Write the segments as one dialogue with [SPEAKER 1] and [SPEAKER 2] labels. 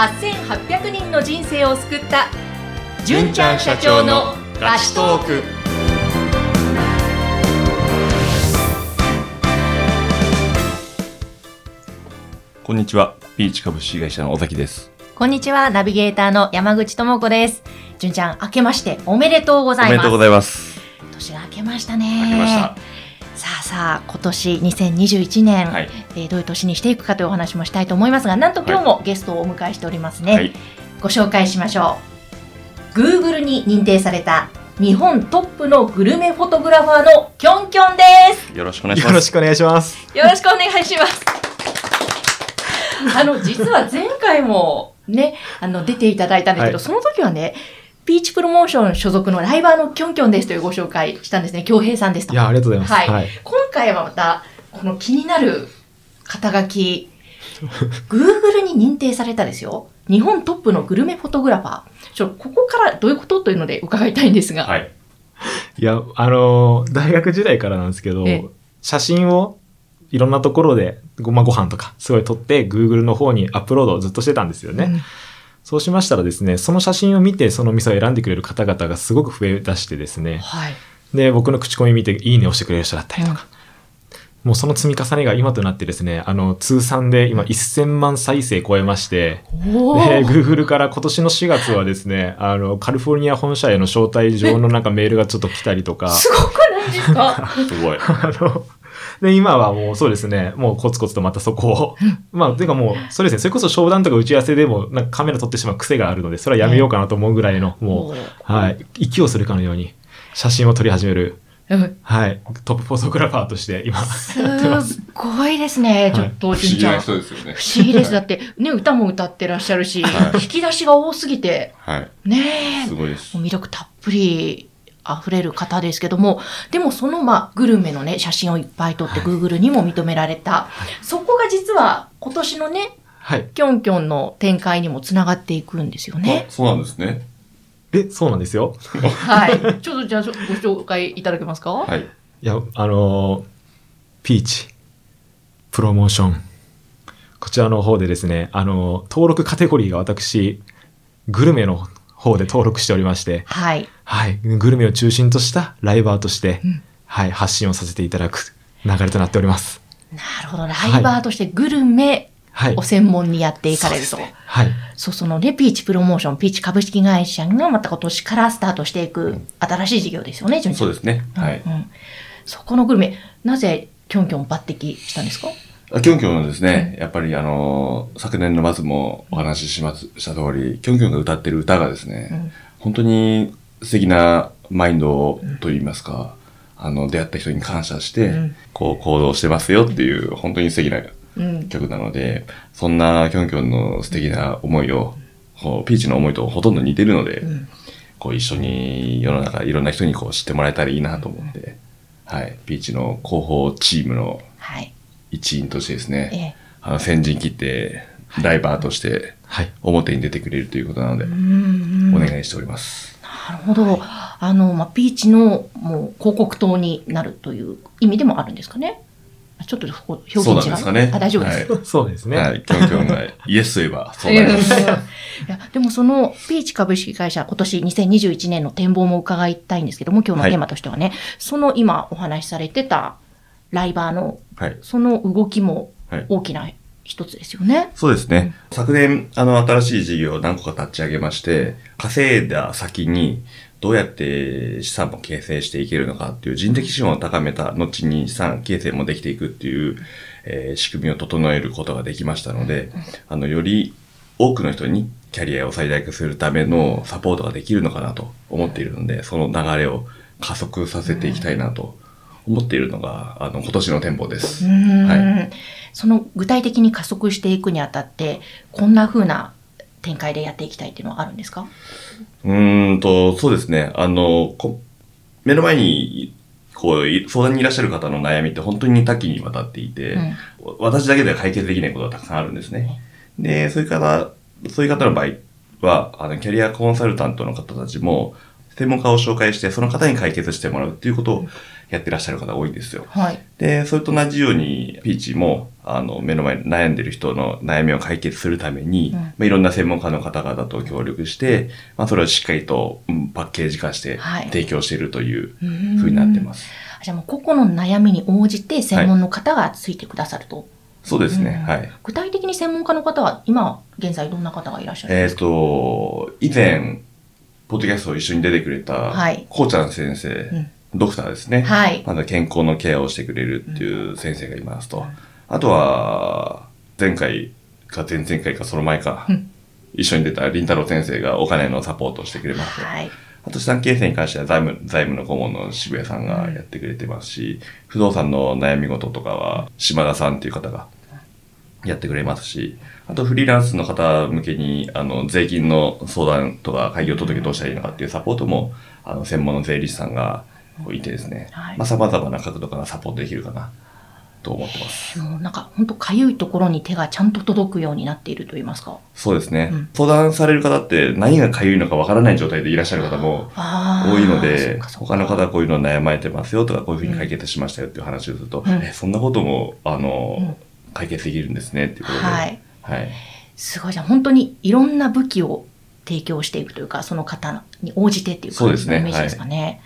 [SPEAKER 1] 8800人の人生を救った純ちゃん社長のラストーク
[SPEAKER 2] こんにちは。ピーチ株式会社の尾崎です。
[SPEAKER 1] こんにちはナビゲーターの山口智子です純ちゃん明けましておめでとうございます
[SPEAKER 2] おめでとうございます。
[SPEAKER 1] 年が明けましたね
[SPEAKER 2] 明けました。
[SPEAKER 1] さあさあ今年2021年、
[SPEAKER 2] はい。
[SPEAKER 1] えーどういう年にしていくかというお話もしたいと思いますがなんと今日もゲストをお迎えしておりますね、
[SPEAKER 2] はい。
[SPEAKER 1] ご紹介しましょう Google に認定された日本トップのグルメフォトグラファーのキョンキョンです
[SPEAKER 2] よろしくお願いします。
[SPEAKER 3] よろしくお願いします。
[SPEAKER 1] よろしくお願いしますあの実は前回もねあの出ていただいたんですけど、
[SPEAKER 3] はい
[SPEAKER 1] その時はねピーチプロモーション所属のライバーのキョンキョンですというご紹介したんですね京平さんですと
[SPEAKER 3] いや、ありがとうございます。
[SPEAKER 1] はい
[SPEAKER 3] はい。
[SPEAKER 1] 今回はまたこの気になる肩書き Google に認定されたですよ日本トップのグルメフォトグラファーちょここからどういうことというので伺いたいんですが、
[SPEAKER 2] はい。
[SPEAKER 3] いや、あのー大学時代からなんですけど
[SPEAKER 1] ええ、
[SPEAKER 3] 写真をいろんなところでご,、まあ、ご飯とかすごい撮って Google の方にアップロードをずっとしてたんですよね。
[SPEAKER 1] うん
[SPEAKER 3] そうしましたらですね、その写真を見てその店を選んでくれる方々がすごく増え出してですね、
[SPEAKER 1] はい。
[SPEAKER 3] で、僕の口コミ見ていいねをしてくれる人だったりとか、もうその積み重ねが今となってですね、あの、通算で今1000万再生超えまして、
[SPEAKER 1] お
[SPEAKER 3] で、
[SPEAKER 1] ー
[SPEAKER 3] Google から今年の4月はですね、あの、カリフォルニア本社への招待状のなんかメールがちょっと来たりとか、
[SPEAKER 1] すごくないですか？
[SPEAKER 2] すごい。
[SPEAKER 3] あの、で、今はもうそうですね、もうコツコツとまたそこを、まあ、ていうかもう、そうですね、それこそ商談とか打ち合わせでも、なんかカメラ撮ってしまう癖があるので、それはやめようかなと思うぐらいの、もう、はい、息をするかのように、写真を撮り始める、
[SPEAKER 1] うん。
[SPEAKER 3] はい、トップフォトグラファーとして今、
[SPEAKER 1] す
[SPEAKER 3] やってます。
[SPEAKER 1] ごいですね、ちょっと、
[SPEAKER 2] 不思議な
[SPEAKER 1] 純ちゃん。
[SPEAKER 2] 人ですよね。
[SPEAKER 1] 不思議です。だって、ね、歌も歌ってらっしゃるし、
[SPEAKER 2] はい。
[SPEAKER 1] 引き出しが多すぎて、
[SPEAKER 2] はい。
[SPEAKER 1] ねえ。
[SPEAKER 2] すごいです。
[SPEAKER 1] もう。魅力たっぷり溢れる方ですけども、でもそのまあグルメのね、写真をいっぱい撮って Google にも認められた。そこが実は今年のね、
[SPEAKER 3] はい。
[SPEAKER 1] キョンキョンの展開にもつながっていくんですよね。
[SPEAKER 2] あそうなんですね。
[SPEAKER 3] え、そうなんですよ。
[SPEAKER 1] はい。ちょっとじゃあご紹介いただけますか？
[SPEAKER 2] はい。
[SPEAKER 3] いや、あのーピーチ、プロモーション。こちらの方でですね、あのー登録カテゴリーが私、グルメの方で登録しておりまして、
[SPEAKER 1] はい。
[SPEAKER 3] はい、グルメを中心としたライバーとして、
[SPEAKER 1] うん
[SPEAKER 3] はい、発信をさせていただく流れとなっております。
[SPEAKER 1] なるほど。ライバーとしてグルメ
[SPEAKER 3] はい
[SPEAKER 1] を。専門にやっていかれると。
[SPEAKER 3] そうですねはい。
[SPEAKER 1] そう、そのね、ピーチプロモーション、ピーチ株式会社がまた今年からスタートしていく新しい事業ですよね、順調
[SPEAKER 2] そうですね。はい。
[SPEAKER 1] うんうんそこのグルメ、なぜキョンキョン抜擢したんですか？
[SPEAKER 2] あキョンキョンのですね、やっぱりあのー、昨年の末もお話しします、した通り、キョンキョンが歌ってる歌がですね、
[SPEAKER 1] うん。
[SPEAKER 2] 本当に素敵なマインドといいますか、あの、出会った人に感謝して、
[SPEAKER 1] うん。
[SPEAKER 2] こう行動してますよっていう、本当に素敵な
[SPEAKER 1] うん。
[SPEAKER 2] 曲なので、そんなキョンキョンの素敵な思いを、こうピーチの思いとほとんど似てるので、
[SPEAKER 1] うん。
[SPEAKER 2] こう一緒に世の中いろんな人にこう知ってもらえたらいいなと思って、はい、ピーチの広報チームの
[SPEAKER 1] はい。
[SPEAKER 2] 一員としてです
[SPEAKER 1] え
[SPEAKER 2] ね、
[SPEAKER 1] え。
[SPEAKER 2] あの先陣切ってライバーとして
[SPEAKER 3] はい。
[SPEAKER 2] 表に出てくれるということなので、お願いしております。
[SPEAKER 1] なるほど。あの、まあ、ピーチのもう広告塔になるという意味でもあるんですかね？ちょっとこう表現違う？
[SPEAKER 2] そうなんですかね。
[SPEAKER 1] あ、大丈夫です。
[SPEAKER 2] はい
[SPEAKER 3] そうですね。
[SPEAKER 2] はい、キョンキョンがイエスと言えばそうなります。
[SPEAKER 1] いやでもそのピーチ株式会社今年2021年の展望も伺いたいんですけども今日のテーマとしてはね、その今お話しされてたライバーの
[SPEAKER 2] はい。
[SPEAKER 1] その動きも
[SPEAKER 2] はい
[SPEAKER 1] 大きな一つですよね。
[SPEAKER 2] そうですね。昨年、あの、新しい事業を何個か立ち上げまして、稼いだ先に、どうやって資産も形成していけるのかっていう人的資本を高めた後に資産形成もできていくっていう、えー仕組みを整えることができましたので、あの、より多くの人にキャリアを最大化するためのサポートができるのかなと思っているので、その流れを加速させていきたいなと思っているのが、あの、今年の展望です。はい
[SPEAKER 1] その具体的に加速していくにあたってこんな風な展開でやっていきたいっていうのはあるんですか？
[SPEAKER 2] うーんと、そうですね。あの、こ目の前に、こう、い相談にいらっしゃる方の悩みって本当に多岐にわたっていて、
[SPEAKER 1] うん
[SPEAKER 2] 私だけでは解決できないことがたくさんあるんですね。で、そういう方、そういう方の場合は、あの、キャリアコンサルタントの方たちも、専門家を紹介して、その方に解決してもらうっていうことをやってらっしゃる方多いんですよ。
[SPEAKER 1] はい。
[SPEAKER 2] で、それと同じように、ピーチも、あの、目の前に悩んでる人の悩みを解決するために、
[SPEAKER 1] うん
[SPEAKER 2] まあ、いろんな専門家の方々と協力して、まあ、それをしっかりと、うんパッケージ化して
[SPEAKER 1] はい
[SPEAKER 2] 提供しているというふうになってます。
[SPEAKER 1] じゃあもう個々の悩みに応じて専門の方がついてくださると。
[SPEAKER 2] そうですね。
[SPEAKER 1] うん
[SPEAKER 2] はい。
[SPEAKER 1] 具体的に専門家の方は今現在どんな方がいらっしゃるん
[SPEAKER 2] えっ、
[SPEAKER 1] ですか、
[SPEAKER 2] と、以前、ポッドキャストを一緒に出てくれた、
[SPEAKER 1] はい
[SPEAKER 2] こうちゃん先生、
[SPEAKER 1] うん
[SPEAKER 2] ドクターですね。
[SPEAKER 1] はい。
[SPEAKER 2] まだ健康のケアをしてくれるっていう先生がいますと。
[SPEAKER 1] うん
[SPEAKER 2] あとは、前回か前々回かその前か、
[SPEAKER 1] うん
[SPEAKER 2] 一緒に出た林太郎先生がお金のサポートをしてくれます。
[SPEAKER 1] はい。
[SPEAKER 2] あと資産形成に関しては財務、財務の顧問の渋谷さんがやってくれてますし、不動産の悩み事とかは島田さんっていう方がやってくれますし、あとフリーランスの方向けに、あの、税金の相談とか開業届どうしたらいいのかっていうサポートも、あの、専門の税理士さんがいてですね、
[SPEAKER 1] はい
[SPEAKER 2] まあ様々な角度からサポートできるかなと思ってます。
[SPEAKER 1] もうなんか本当かゆいところに手がちゃんと届くようになっていると言いますか。
[SPEAKER 2] そうですね。
[SPEAKER 1] うん
[SPEAKER 2] 相談される方って何がかゆいのかわからない状態でいらっしゃる方も多いの
[SPEAKER 1] そ
[SPEAKER 2] で他の方はこういうの悩まれてますよとか、こういうふうに解決しましたよっていう話をすると、
[SPEAKER 1] うん
[SPEAKER 2] え、そんなことも、あの、
[SPEAKER 1] うん
[SPEAKER 2] 解決できるんですねっていうことで。
[SPEAKER 1] はい。
[SPEAKER 2] はい。
[SPEAKER 1] すごいじゃん。本当にいろんな武器を提供していくというか、その方に応じてっていう
[SPEAKER 2] そうですね
[SPEAKER 1] 感じのイメージですかね。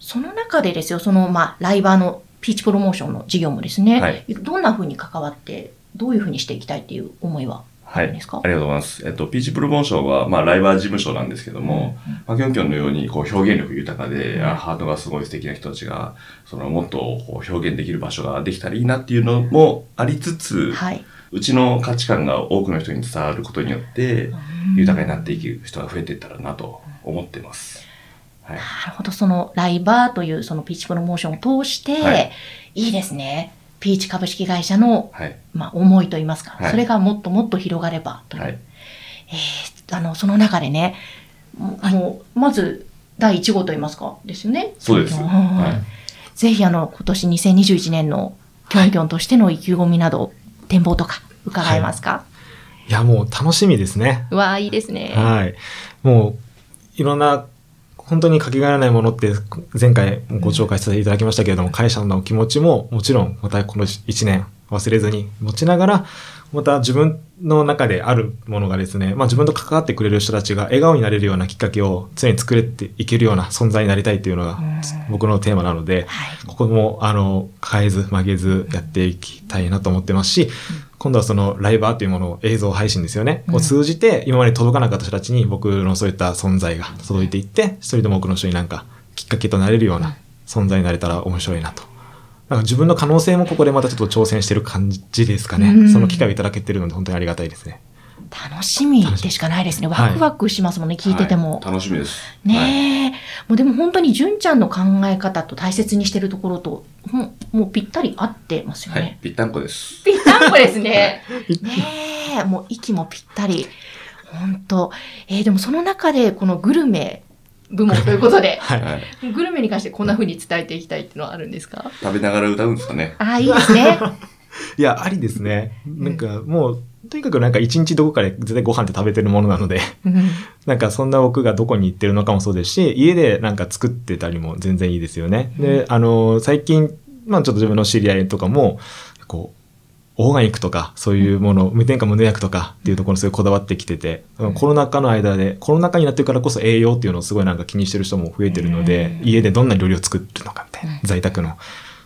[SPEAKER 1] その中でですよ、その、まあ、ライバーのピーチプロモーションの事業もですね、
[SPEAKER 2] はい
[SPEAKER 1] どんな風に関わって、どういう風にしていきたいっていう思いはあ
[SPEAKER 2] はい。ありがとうございます。えっと、ピーチプロモーションは、まあ、ライバー事務所なんですけども、まあ、キョンキョンのように、こう、表現力豊かで、
[SPEAKER 1] うん
[SPEAKER 2] あハートがすごい素敵な人たちが、その、もっと、こう、表現できる場所ができたらいいなっていうのもありつつ、
[SPEAKER 1] はい。
[SPEAKER 2] うちの価値観が多くの人に伝わることによって、豊かになっていく人が増えていったらなと思ってます。はい。
[SPEAKER 1] なるほど、そのライバーというそのピーチプロモーションを通して、
[SPEAKER 2] はい
[SPEAKER 1] い、いですね。ピーチ株式会社の、
[SPEAKER 2] はい。
[SPEAKER 1] まあ、思いといいますか、
[SPEAKER 2] はい
[SPEAKER 1] それがもっともっと広がればという。
[SPEAKER 2] はい。
[SPEAKER 1] えーあの、その中でね、もう、まず、第1号といいますか、ですよね。
[SPEAKER 2] そうです。
[SPEAKER 1] うん
[SPEAKER 2] は
[SPEAKER 1] ぜひ、あの、今年2021年のキョンキョンとしての意気込みなど、展望とか、伺えますか、
[SPEAKER 3] いや、もう楽しみですね。
[SPEAKER 1] うわあ、いいですね。
[SPEAKER 3] はい。もう、いろんな、本当にかけがえのないものって、前回もご紹介させていただきましたけれども、会社の気持ちももちろん、またこの1年忘れずに持ちながら、また自分の中であるものがですね、まあ自分と関わってくれる人たちが笑顔になれるようなきっかけを常に作れていけるような存在になりたいっていうのが
[SPEAKER 1] うん
[SPEAKER 3] 僕のテーマなので、
[SPEAKER 1] はい。
[SPEAKER 3] ここも、あの、変えず曲げずやっていきたいなと思ってますし、今度はそのライバーというものを映像配信ですよね。
[SPEAKER 1] うん
[SPEAKER 3] を通じて、今まで届かなかった人たちに僕のそういった存在が届いていって、一人でも多くの人になんかきっかけとなれるような存在になれたら面白いなと。なんか自分の可能性もここでまたちょっと挑戦してる感じですかね。
[SPEAKER 1] うん
[SPEAKER 3] その機会をいただけてるので本当にありがたいですね。
[SPEAKER 1] 楽しみでしかないですね。ワクワクしますもんね、聞いてても。
[SPEAKER 2] はい楽しみです。はい
[SPEAKER 1] ねえ、もうでも本当に純ちゃんの考え方と大切にしてるところと、もうもうぴったり合ってますよ
[SPEAKER 2] はい
[SPEAKER 1] ね。。
[SPEAKER 2] ぴったんこです。
[SPEAKER 1] ぴったんこですね。ねえ、もう息もぴったり。本当。えーでもその中でこのグルメ部門ということで、
[SPEAKER 3] はい。
[SPEAKER 2] はい。
[SPEAKER 1] グルメに関してこんな風に伝えていきたいっていうのはあるんですか？
[SPEAKER 2] 食べながら歌うんですかね？
[SPEAKER 1] ああ、いいですね。
[SPEAKER 3] いや、ありですね。なんかもう、とにかくなんか一日どこかで絶対ご飯って食べてるものなので、
[SPEAKER 1] うん
[SPEAKER 3] なんかそんな僕がどこに行ってるのかもそうですし、家でなんか作ってたりも全然いいですよね。で、あの、最近、まあちょっと自分の知り合いとかも、こう、オーガニックとか、そういうもの、無添加無農薬とかっていうところにすごいこだわってきてて、コロナ禍の間で、コロナ禍になってからこそ栄養っていうのをすごいなんか気にしてる人も増えてるので、
[SPEAKER 1] うん。
[SPEAKER 3] 家でどんな料理を作るのかみたいな
[SPEAKER 1] う、ん。
[SPEAKER 3] 在宅の。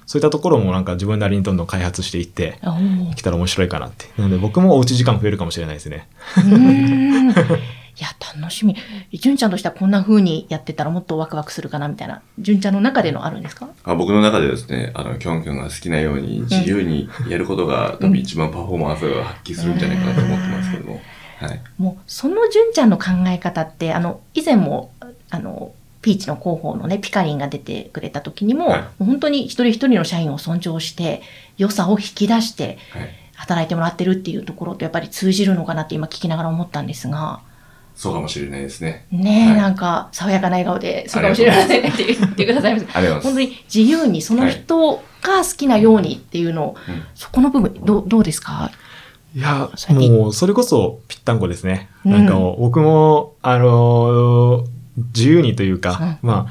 [SPEAKER 3] そういったところもなんか自分なりにどんどん開発していって、
[SPEAKER 1] おー。
[SPEAKER 3] きたら面白いかなって。なので僕もおうち時間増えるかもしれないですね。
[SPEAKER 1] いや、楽しみ。純ちゃんとしてはこんな風にやってたらもっとワクワクするかなみたいな。純ちゃんの中でのあるんですか？
[SPEAKER 2] あ僕の中でですね、あの、キョンキョンが好きなように自由にやることが、多分一番パフォーマンスが発揮するんじゃないかなと思ってますけども。はい。
[SPEAKER 1] もう、その純ちゃんの考え方って、あの、以前も、あの、ピーチの広報のね、ピカリンが出てくれた時にも、
[SPEAKER 2] はい
[SPEAKER 1] もう本当に一人一人の社員を尊重して、良さを引き出して、
[SPEAKER 2] はい。
[SPEAKER 1] 働いてもらってるっていうところとやっぱり通じるのかなって今聞きながら思ったんですが、
[SPEAKER 2] そうかもしれないですね。
[SPEAKER 1] ねえ、
[SPEAKER 2] はい。
[SPEAKER 1] なんか爽やかな笑顔で、そうかもしれませんねって言ってくださいました。
[SPEAKER 2] ありがとうござい
[SPEAKER 1] 本当に自由にその人が好きなようにっていうのを、
[SPEAKER 2] うん。
[SPEAKER 1] そこの部分、どうどうですか？
[SPEAKER 3] いやもう、それこそぴったんこですね。
[SPEAKER 1] うん。
[SPEAKER 3] なんかもう、僕も、あのー自由にというか、まあ、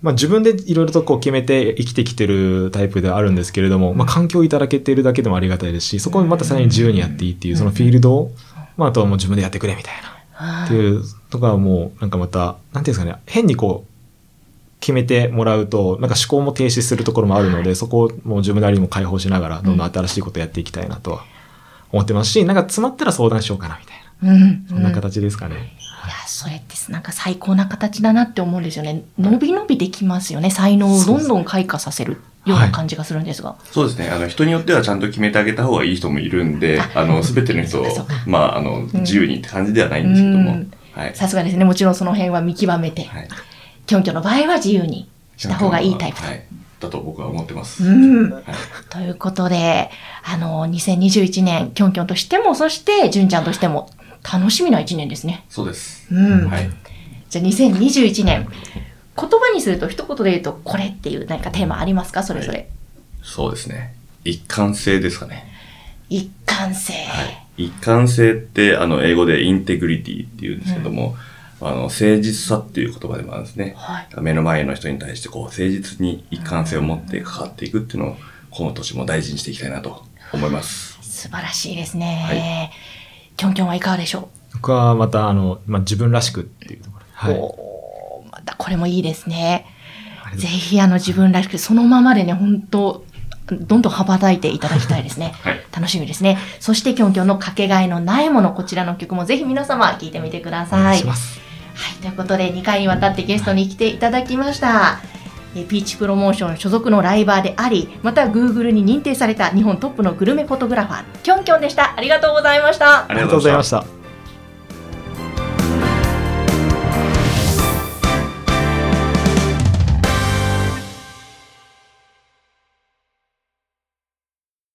[SPEAKER 3] まあ、自分でいろいろとこう決めて生きてきてるタイプではあるんですけれども、まあ、環境をいただけているだけでもありがたいですしそこをまたさらに自由にやっていいっていうそのフィールドを、まあ、あとはもう自分でやってくれみたいなっていうとかはもうなんかまたなんていうんですかね変にこう決めてもらうとなんか思考も停止するところもあるので、そこをもう自分なりにも解放しながらどんどん新しいことをやっていきたいなとは思ってますし、なんか詰まったら相談しようかなみたいな
[SPEAKER 1] うん。
[SPEAKER 3] そんな形ですかね。
[SPEAKER 1] いや、それってなんか最高な形だなって思うんですよね。伸び伸びできますよね。才能をどんどん開花させるような感じがするんですが。
[SPEAKER 2] そうですね。あの、人によってはちゃんと決めてあげた方がいい人もいるんで、あの、すべての人をまあ、あの、自由にって感じではないんですけども。
[SPEAKER 1] さすがですね。もちろんその辺は見極めて、
[SPEAKER 2] はい。
[SPEAKER 1] キョンキョンの場合は自由にした方がいいタイプと。
[SPEAKER 2] はい。だと僕は思ってます。
[SPEAKER 1] うん。
[SPEAKER 2] はい。
[SPEAKER 1] ということで、あの、2021年、キョンキョンとしても、そして、純ちゃんとしても、楽しみな一年ですね。
[SPEAKER 2] そうです。
[SPEAKER 1] うん。
[SPEAKER 2] はい。
[SPEAKER 1] じゃあ、2021年、言葉にすると一言で言うと、これっていう何かテーマありますか？それぞれ。
[SPEAKER 2] そうですね。一貫性ですかね。
[SPEAKER 1] 一貫性。
[SPEAKER 2] はい。一貫性って、あの、英語でインテグリティって言うんですけども、あの、誠実さっていう言葉でもあるんですね。
[SPEAKER 1] はい。
[SPEAKER 2] 目の前の人に対して、こう、誠実に一貫性を持って関わっていくっていうのを、この年も大事にしていきたいなと思います。
[SPEAKER 1] 素晴らしいですね。
[SPEAKER 2] はい
[SPEAKER 1] キョンキョンはいかがでしょ
[SPEAKER 3] 僕はまたあの、まあ、自分らしくっていうところはい。
[SPEAKER 1] これもいいですね。ぜひあの自分らしく、そのままでね、本当どんどん羽ばたいていただきたいですね。
[SPEAKER 2] はい。
[SPEAKER 1] 楽しみですね。そして、キョンキョンのかけがえのないもの、こちらの曲もぜひ皆様聴いてみてくだ
[SPEAKER 3] お
[SPEAKER 1] さい。
[SPEAKER 3] 願い。
[SPEAKER 1] はい、ということで2回にわたってゲストに来ていただきました。えピーチプロモーション所属のライバーであり、また Google に認定された日本トップのグルメフォトグラファー、キョンキョンでした。ありがとうございました。
[SPEAKER 2] あ
[SPEAKER 3] ありがとうございました。